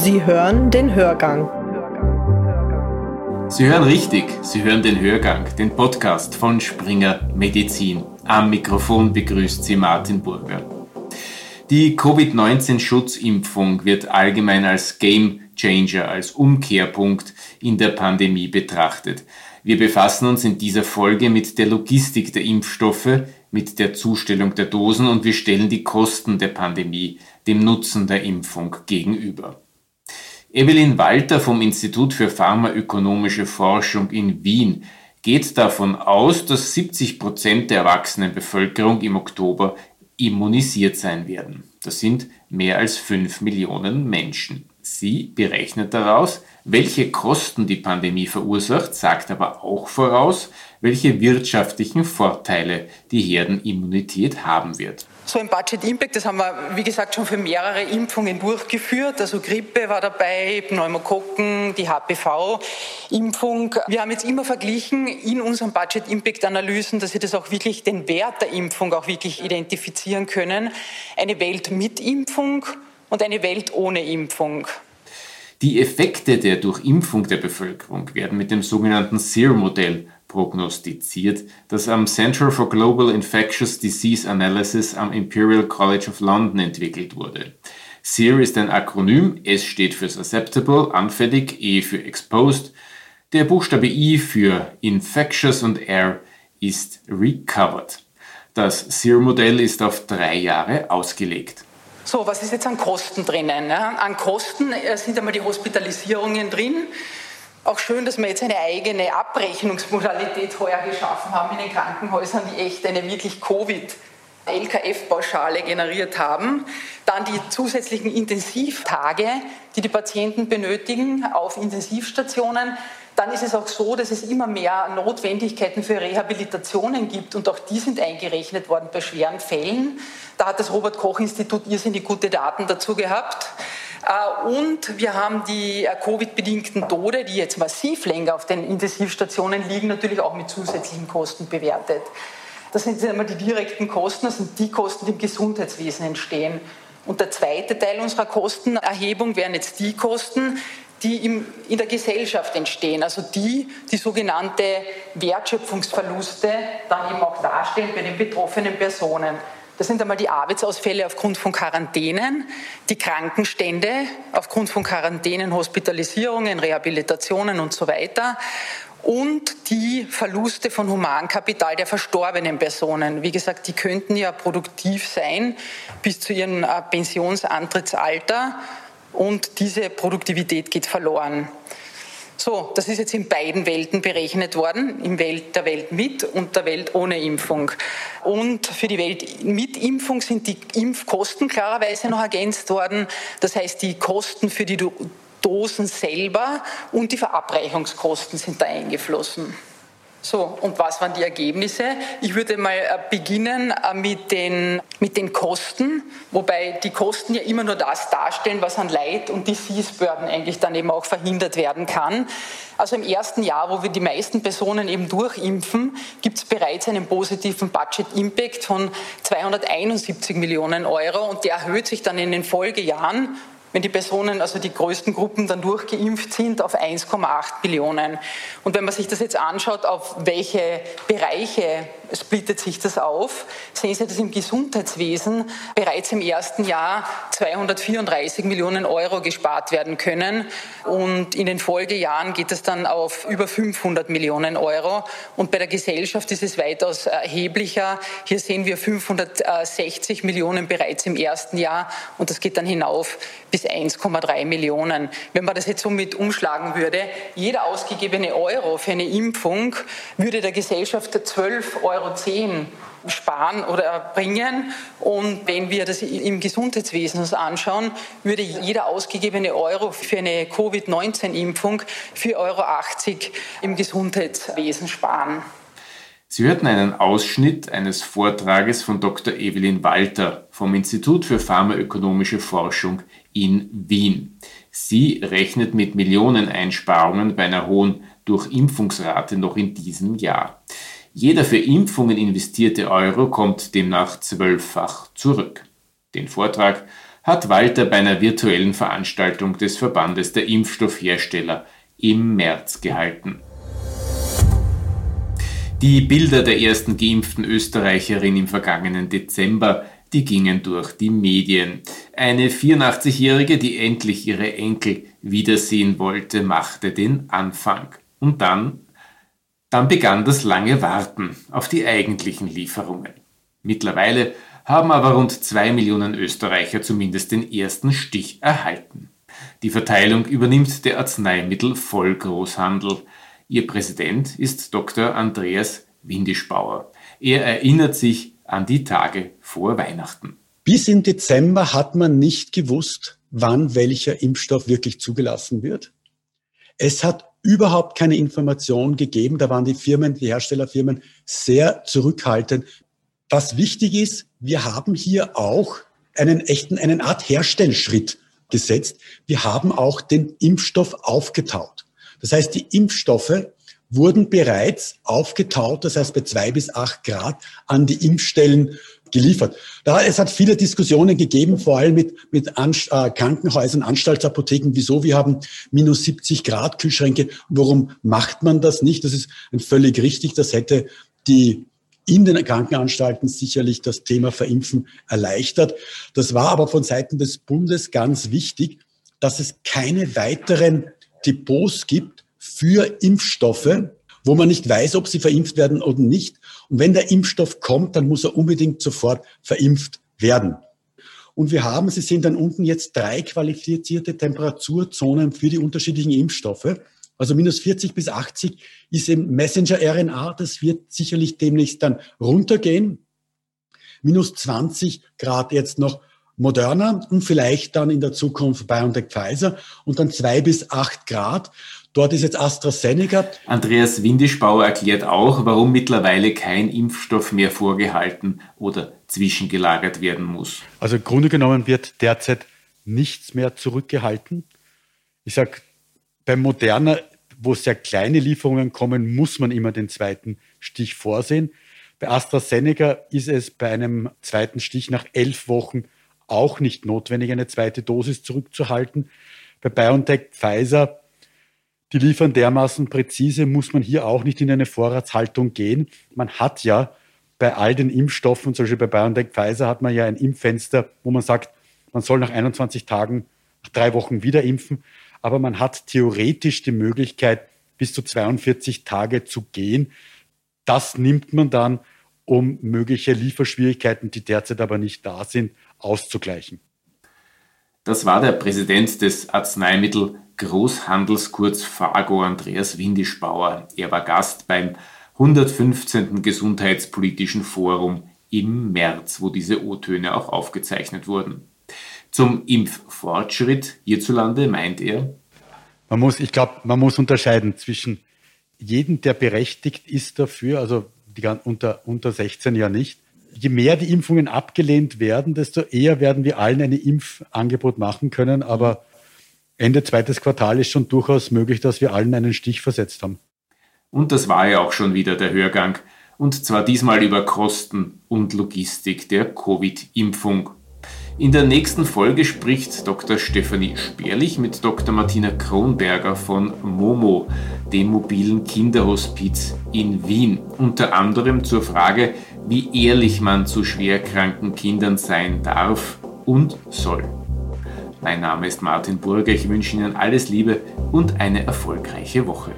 Sie hören den Hörgang. Sie hören richtig, Sie hören den Hörgang, den Podcast von Springer Medizin. Am Mikrofon begrüßt Sie Martin Burger. Die Covid-19-Schutzimpfung wird allgemein als Game Changer, als Umkehrpunkt in der Pandemie betrachtet. Wir befassen uns in dieser Folge mit der Logistik der Impfstoffe, mit der Zustellung der Dosen und wir stellen die Kosten der Pandemie dem Nutzen der Impfung gegenüber. Evelyn Walter vom Institut für Pharmaökonomische Forschung in Wien geht davon aus, dass 70 Prozent der erwachsenen Bevölkerung im Oktober immunisiert sein werden. Das sind mehr als 5 Millionen Menschen. Sie berechnet daraus, welche Kosten die Pandemie verursacht, sagt aber auch voraus, welche wirtschaftlichen Vorteile die Herdenimmunität haben wird. So ein Budget Impact, das haben wir, wie gesagt, schon für mehrere Impfungen durchgeführt. Also Grippe war dabei, Pneumokokken, die HPV-Impfung. Wir haben jetzt immer verglichen in unseren Budget Impact Analysen, dass wir das auch wirklich den Wert der Impfung auch wirklich identifizieren können. Eine Welt mit Impfung und eine Welt ohne Impfung. Die Effekte der Durchimpfung der Bevölkerung werden mit dem sogenannten SEER-Modell prognostiziert, das am Center for Global Infectious Disease Analysis am Imperial College of London entwickelt wurde. SEER ist ein Akronym, S steht für Susceptible, anfällig, E für Exposed, der Buchstabe I für Infectious und R ist Recovered. Das SEER-Modell ist auf drei Jahre ausgelegt. So, was ist jetzt an Kosten drinnen? An Kosten äh, sind einmal die Hospitalisierungen drin. Auch schön, dass wir jetzt eine eigene Abrechnungsmodalität heuer geschaffen haben in den Krankenhäusern, die echt eine wirklich Covid- LKF-Pauschale generiert haben. Dann die zusätzlichen Intensivtage, die die Patienten benötigen auf Intensivstationen. Dann ist es auch so, dass es immer mehr Notwendigkeiten für Rehabilitationen gibt und auch die sind eingerechnet worden bei schweren Fällen. Da hat das Robert Koch Institut irrsinnig gute Daten dazu gehabt. Äh, und wir haben die äh, Covid-bedingten Tode, die jetzt massiv länger auf den Intensivstationen liegen, natürlich auch mit zusätzlichen Kosten bewertet. Das sind einmal die direkten Kosten, das sind die Kosten, die im Gesundheitswesen entstehen. Und der zweite Teil unserer Kostenerhebung wären jetzt die Kosten, die im, in der Gesellschaft entstehen, also die, die sogenannte Wertschöpfungsverluste dann eben auch darstellen bei den betroffenen Personen. Das sind einmal die Arbeitsausfälle aufgrund von Quarantänen, die Krankenstände aufgrund von Quarantänen, Hospitalisierungen, Rehabilitationen und so weiter und die Verluste von Humankapital der verstorbenen Personen. Wie gesagt, die könnten ja produktiv sein bis zu ihrem äh, Pensionsantrittsalter und diese Produktivität geht verloren. So, das ist jetzt in beiden Welten berechnet worden, in Welt, der Welt mit und der Welt ohne Impfung. Und für die Welt mit Impfung sind die Impfkosten klarerweise noch ergänzt worden. Das heißt, die Kosten für die Dosen selber und die Verabreichungskosten sind da eingeflossen. So, und was waren die Ergebnisse? Ich würde mal äh, beginnen äh, mit den, mit den Kosten, wobei die Kosten ja immer nur das darstellen, was an Leid und Disease-Burden eigentlich dann eben auch verhindert werden kann. Also im ersten Jahr, wo wir die meisten Personen eben durchimpfen, gibt es bereits einen positiven Budget-Impact von 271 Millionen Euro und der erhöht sich dann in den Folgejahren wenn die Personen, also die größten Gruppen dann durchgeimpft sind, auf 1,8 Millionen. Und wenn man sich das jetzt anschaut, auf welche Bereiche splittet sich das auf, sehen Sie, dass im Gesundheitswesen bereits im ersten Jahr 234 Millionen Euro gespart werden können. Und in den Folgejahren geht es dann auf über 500 Millionen Euro. Und bei der Gesellschaft ist es weitaus erheblicher. Hier sehen wir 560 Millionen bereits im ersten Jahr. Und das geht dann hinauf bis 1,3 Millionen. Wenn man das jetzt so mit umschlagen würde, jeder ausgegebene Euro für eine Impfung würde der Gesellschaft 12,10 Euro sparen oder bringen. Und wenn wir das im Gesundheitswesen uns anschauen, würde jeder ausgegebene Euro für eine Covid-19-Impfung 4,80 Euro im Gesundheitswesen sparen. Sie hörten einen Ausschnitt eines Vortrages von Dr. Evelyn Walter vom Institut für Pharmaökonomische Forschung in Wien. Sie rechnet mit Millioneneinsparungen bei einer hohen Durchimpfungsrate noch in diesem Jahr. Jeder für Impfungen investierte Euro kommt demnach zwölffach zurück. Den Vortrag hat Walter bei einer virtuellen Veranstaltung des Verbandes der Impfstoffhersteller im März gehalten. Die Bilder der ersten geimpften Österreicherin im vergangenen Dezember, die gingen durch die Medien. Eine 84-Jährige, die endlich ihre Enkel wiedersehen wollte, machte den Anfang. Und dann, dann begann das lange Warten auf die eigentlichen Lieferungen. Mittlerweile haben aber rund zwei Millionen Österreicher zumindest den ersten Stich erhalten. Die Verteilung übernimmt der Arzneimittelvollgroßhandel. Ihr Präsident ist Dr. Andreas Windischbauer. Er erinnert sich an die Tage vor Weihnachten. Bis im Dezember hat man nicht gewusst, wann welcher Impfstoff wirklich zugelassen wird. Es hat überhaupt keine Information gegeben. Da waren die Firmen, die Herstellerfirmen sehr zurückhaltend. Was wichtig ist, wir haben hier auch einen echten, einen Art Herstellschritt gesetzt. Wir haben auch den Impfstoff aufgetaut. Das heißt, die Impfstoffe wurden bereits aufgetaut, das heißt bei zwei bis acht Grad an die Impfstellen geliefert. Da, es hat viele Diskussionen gegeben, vor allem mit, mit An äh, Krankenhäusern, Anstaltsapotheken, wieso wir haben minus 70 Grad Kühlschränke. Warum macht man das nicht? Das ist völlig richtig. Das hätte die in den Krankenanstalten sicherlich das Thema Verimpfen erleichtert. Das war aber von Seiten des Bundes ganz wichtig, dass es keine weiteren Depots gibt für Impfstoffe, wo man nicht weiß, ob sie verimpft werden oder nicht. Und wenn der Impfstoff kommt, dann muss er unbedingt sofort verimpft werden. Und wir haben, Sie sehen dann unten jetzt drei qualifizierte Temperaturzonen für die unterschiedlichen Impfstoffe. Also minus 40 bis 80 ist im Messenger-RNA, das wird sicherlich demnächst dann runtergehen. Minus 20 Grad jetzt noch Moderna und vielleicht dann in der Zukunft BioNTech Pfizer und dann zwei bis acht Grad. Dort ist jetzt AstraZeneca. Andreas Windischbauer erklärt auch, warum mittlerweile kein Impfstoff mehr vorgehalten oder zwischengelagert werden muss. Also im Grunde genommen wird derzeit nichts mehr zurückgehalten. Ich sage, beim Moderna, wo sehr kleine Lieferungen kommen, muss man immer den zweiten Stich vorsehen. Bei AstraZeneca ist es bei einem zweiten Stich nach elf Wochen auch nicht notwendig, eine zweite Dosis zurückzuhalten. Bei BioNTech, Pfizer, die liefern dermaßen präzise, muss man hier auch nicht in eine Vorratshaltung gehen. Man hat ja bei all den Impfstoffen, zum Beispiel bei BioNTech, Pfizer, hat man ja ein Impffenster, wo man sagt, man soll nach 21 Tagen, nach drei Wochen wieder impfen aber man hat theoretisch die Möglichkeit, bis zu 42 Tage zu gehen. Das nimmt man dann, um mögliche Lieferschwierigkeiten, die derzeit aber nicht da sind, auszugleichen. Das war der Präsident des Arzneimittel Großhandels kurz Fargo, Andreas Windischbauer. Er war Gast beim 115. Gesundheitspolitischen Forum im März, wo diese O-Töne auch aufgezeichnet wurden. Zum Impffortschritt hierzulande meint er, man muss, ich glaube, man muss unterscheiden zwischen jedem, der berechtigt ist dafür, also die unter, unter 16 ja nicht. Je mehr die Impfungen abgelehnt werden, desto eher werden wir allen ein Impfangebot machen können. Aber Ende zweites Quartal ist schon durchaus möglich, dass wir allen einen Stich versetzt haben. Und das war ja auch schon wieder der Hörgang. Und zwar diesmal über Kosten und Logistik der Covid-Impfung. In der nächsten Folge spricht Dr. Stefanie Sperlich mit Dr. Martina Kronberger von Momo, dem mobilen Kinderhospiz in Wien. Unter anderem zur Frage, wie ehrlich man zu schwerkranken Kindern sein darf und soll. Mein Name ist Martin Burger, ich wünsche Ihnen alles Liebe und eine erfolgreiche Woche.